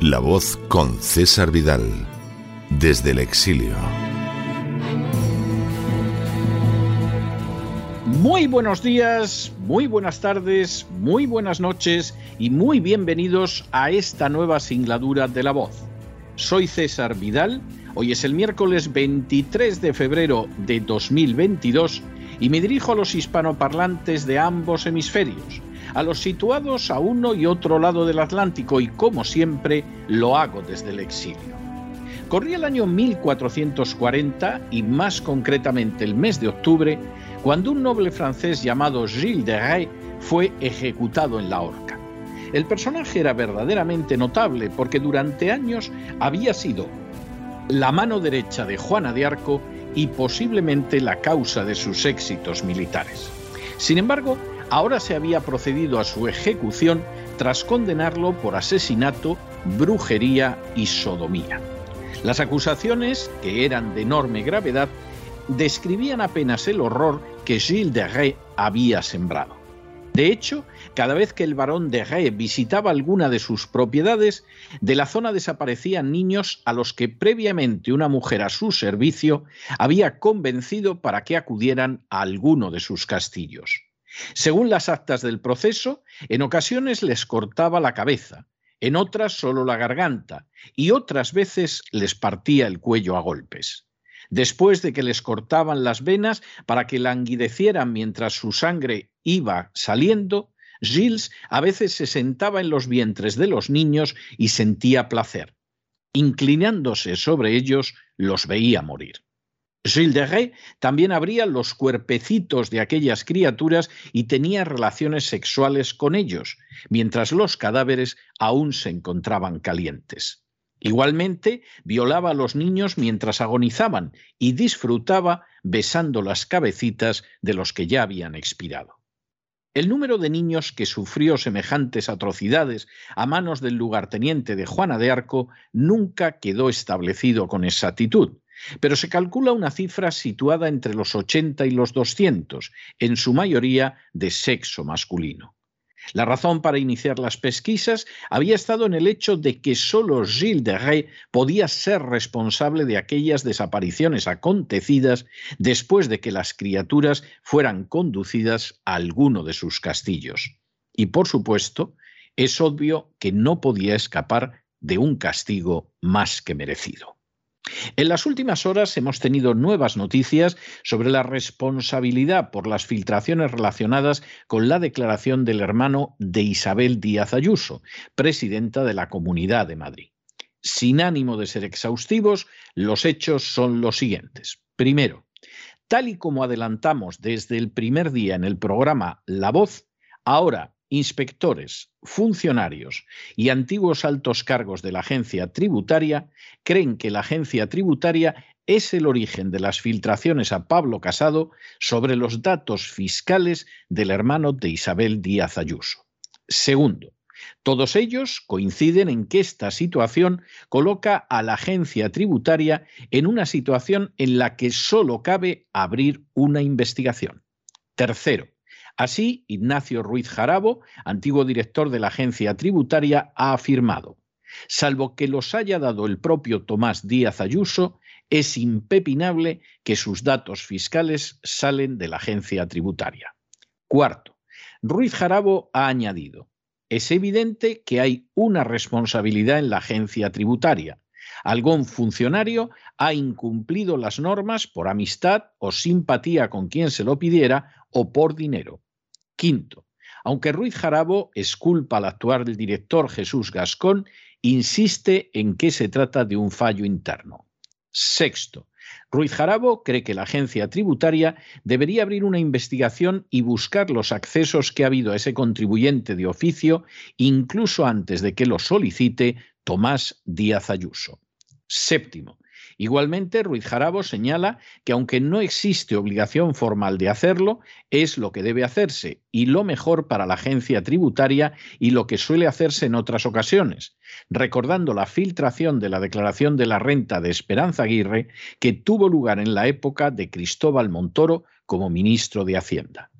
La voz con César Vidal, desde el exilio. Muy buenos días, muy buenas tardes, muy buenas noches y muy bienvenidos a esta nueva singladura de La voz. Soy César Vidal, hoy es el miércoles 23 de febrero de 2022 y me dirijo a los hispanoparlantes de ambos hemisferios a los situados a uno y otro lado del Atlántico y como siempre lo hago desde el exilio. Corría el año 1440 y más concretamente el mes de octubre, cuando un noble francés llamado Gilles de Rais fue ejecutado en la horca. El personaje era verdaderamente notable porque durante años había sido la mano derecha de Juana de Arco y posiblemente la causa de sus éxitos militares. Sin embargo, ahora se había procedido a su ejecución tras condenarlo por asesinato, brujería y sodomía. Las acusaciones, que eran de enorme gravedad, describían apenas el horror que Gilles de Rais había sembrado. De hecho, cada vez que el barón de Rais visitaba alguna de sus propiedades, de la zona desaparecían niños a los que previamente una mujer a su servicio había convencido para que acudieran a alguno de sus castillos. Según las actas del proceso, en ocasiones les cortaba la cabeza, en otras solo la garganta y otras veces les partía el cuello a golpes. Después de que les cortaban las venas para que languidecieran mientras su sangre iba saliendo, Gilles a veces se sentaba en los vientres de los niños y sentía placer. Inclinándose sobre ellos, los veía morir. Gilles de Rais también abría los cuerpecitos de aquellas criaturas y tenía relaciones sexuales con ellos, mientras los cadáveres aún se encontraban calientes. Igualmente, violaba a los niños mientras agonizaban y disfrutaba besando las cabecitas de los que ya habían expirado. El número de niños que sufrió semejantes atrocidades a manos del lugarteniente de Juana de Arco nunca quedó establecido con exactitud, pero se calcula una cifra situada entre los 80 y los 200, en su mayoría de sexo masculino. La razón para iniciar las pesquisas había estado en el hecho de que solo Gilles de Rais podía ser responsable de aquellas desapariciones acontecidas después de que las criaturas fueran conducidas a alguno de sus castillos. Y por supuesto, es obvio que no podía escapar de un castigo más que merecido. En las últimas horas hemos tenido nuevas noticias sobre la responsabilidad por las filtraciones relacionadas con la declaración del hermano de Isabel Díaz Ayuso, presidenta de la Comunidad de Madrid. Sin ánimo de ser exhaustivos, los hechos son los siguientes. Primero, tal y como adelantamos desde el primer día en el programa La Voz, ahora inspectores, funcionarios y antiguos altos cargos de la agencia tributaria creen que la agencia tributaria es el origen de las filtraciones a Pablo Casado sobre los datos fiscales del hermano de Isabel Díaz Ayuso. Segundo, todos ellos coinciden en que esta situación coloca a la agencia tributaria en una situación en la que solo cabe abrir una investigación. Tercero, Así, Ignacio Ruiz Jarabo, antiguo director de la agencia tributaria, ha afirmado, salvo que los haya dado el propio Tomás Díaz Ayuso, es impepinable que sus datos fiscales salen de la agencia tributaria. Cuarto, Ruiz Jarabo ha añadido, es evidente que hay una responsabilidad en la agencia tributaria. Algún funcionario ha incumplido las normas por amistad o simpatía con quien se lo pidiera o por dinero. Quinto, aunque Ruiz Jarabo esculpa al actual director Jesús Gascón, insiste en que se trata de un fallo interno. Sexto, Ruiz Jarabo cree que la agencia tributaria debería abrir una investigación y buscar los accesos que ha habido a ese contribuyente de oficio, incluso antes de que lo solicite Tomás Díaz Ayuso. Séptimo, Igualmente, Ruiz Jarabo señala que aunque no existe obligación formal de hacerlo, es lo que debe hacerse y lo mejor para la agencia tributaria y lo que suele hacerse en otras ocasiones, recordando la filtración de la declaración de la renta de Esperanza Aguirre que tuvo lugar en la época de Cristóbal Montoro como ministro de Hacienda.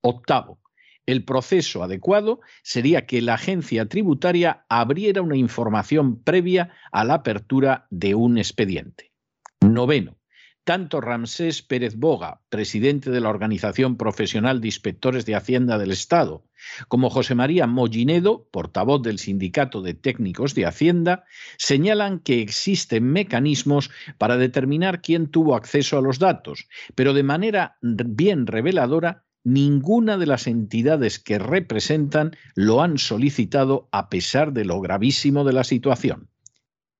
Octavo, el proceso adecuado sería que la agencia tributaria abriera una información previa a la apertura de un expediente. Noveno. Tanto Ramsés Pérez Boga, presidente de la Organización Profesional de Inspectores de Hacienda del Estado, como José María Mollinedo, portavoz del Sindicato de Técnicos de Hacienda, señalan que existen mecanismos para determinar quién tuvo acceso a los datos, pero de manera bien reveladora ninguna de las entidades que representan lo han solicitado a pesar de lo gravísimo de la situación.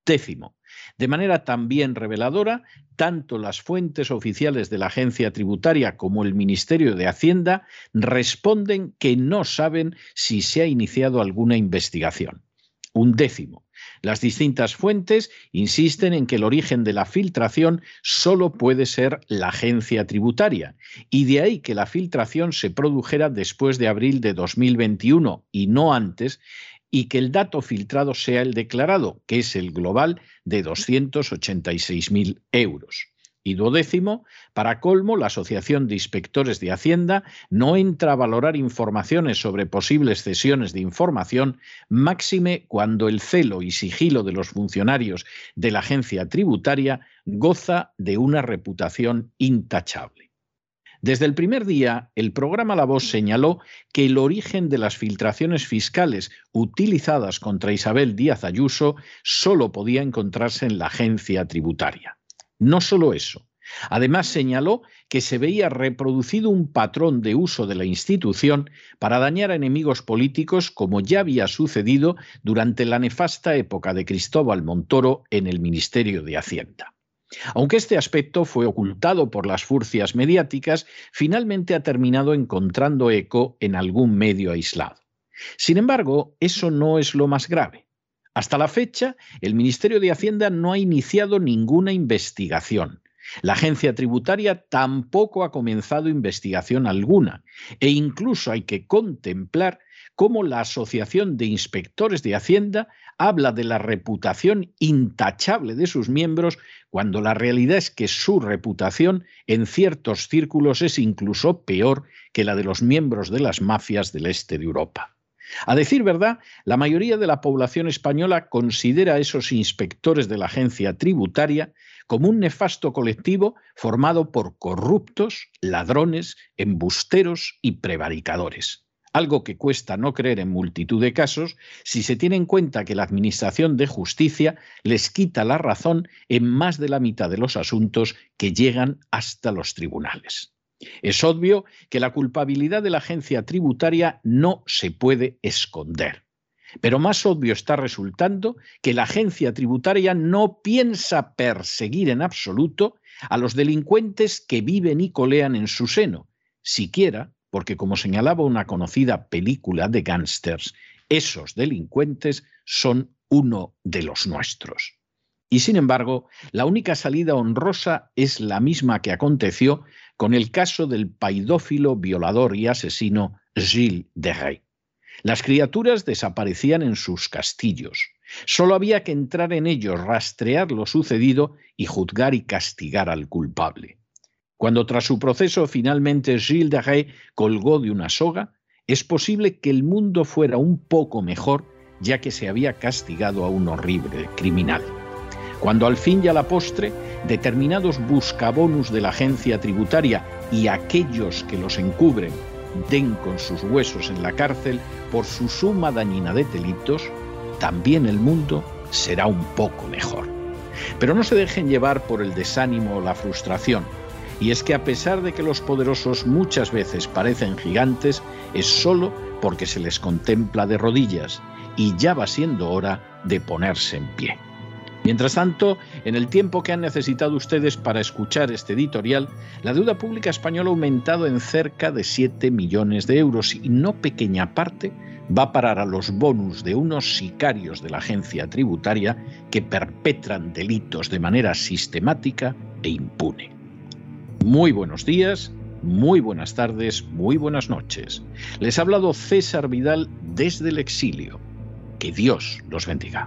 Décimo, de manera también reveladora, tanto las fuentes oficiales de la agencia tributaria como el Ministerio de Hacienda responden que no saben si se ha iniciado alguna investigación. Un décimo, las distintas fuentes insisten en que el origen de la filtración solo puede ser la agencia tributaria, y de ahí que la filtración se produjera después de abril de 2021 y no antes, y que el dato filtrado sea el declarado, que es el global de 286.000 euros. Y duodécimo, para colmo, la Asociación de Inspectores de Hacienda no entra a valorar informaciones sobre posibles cesiones de información, máxime cuando el celo y sigilo de los funcionarios de la agencia tributaria goza de una reputación intachable. Desde el primer día, el programa La Voz señaló que el origen de las filtraciones fiscales utilizadas contra Isabel Díaz Ayuso solo podía encontrarse en la agencia tributaria. No solo eso, Además, señaló que se veía reproducido un patrón de uso de la institución para dañar a enemigos políticos como ya había sucedido durante la nefasta época de Cristóbal Montoro en el Ministerio de Hacienda. Aunque este aspecto fue ocultado por las furcias mediáticas, finalmente ha terminado encontrando eco en algún medio aislado. Sin embargo, eso no es lo más grave. Hasta la fecha, el Ministerio de Hacienda no ha iniciado ninguna investigación. La agencia tributaria tampoco ha comenzado investigación alguna e incluso hay que contemplar cómo la Asociación de Inspectores de Hacienda habla de la reputación intachable de sus miembros cuando la realidad es que su reputación en ciertos círculos es incluso peor que la de los miembros de las mafias del este de Europa. A decir verdad, la mayoría de la población española considera a esos inspectores de la agencia tributaria como un nefasto colectivo formado por corruptos, ladrones, embusteros y prevaricadores. Algo que cuesta no creer en multitud de casos si se tiene en cuenta que la Administración de Justicia les quita la razón en más de la mitad de los asuntos que llegan hasta los tribunales. Es obvio que la culpabilidad de la agencia tributaria no se puede esconder. Pero más obvio está resultando que la agencia tributaria no piensa perseguir en absoluto a los delincuentes que viven y colean en su seno, siquiera porque, como señalaba una conocida película de gángsters, esos delincuentes son uno de los nuestros. Y sin embargo, la única salida honrosa es la misma que aconteció con el caso del paidófilo, violador y asesino Gilles de Rey. Las criaturas desaparecían en sus castillos. Solo había que entrar en ellos, rastrear lo sucedido y juzgar y castigar al culpable. Cuando tras su proceso finalmente Gilles de Rey colgó de una soga, es posible que el mundo fuera un poco mejor ya que se había castigado a un horrible criminal. Cuando al fin y a la postre determinados buscabonus de la agencia tributaria y aquellos que los encubren den con sus huesos en la cárcel por su suma dañina de delitos, también el mundo será un poco mejor. Pero no se dejen llevar por el desánimo o la frustración. Y es que a pesar de que los poderosos muchas veces parecen gigantes, es solo porque se les contempla de rodillas y ya va siendo hora de ponerse en pie. Mientras tanto, en el tiempo que han necesitado ustedes para escuchar este editorial, la deuda pública española ha aumentado en cerca de 7 millones de euros y no pequeña parte va a parar a los bonus de unos sicarios de la agencia tributaria que perpetran delitos de manera sistemática e impune. Muy buenos días, muy buenas tardes, muy buenas noches. Les ha hablado César Vidal desde el exilio. Que Dios los bendiga.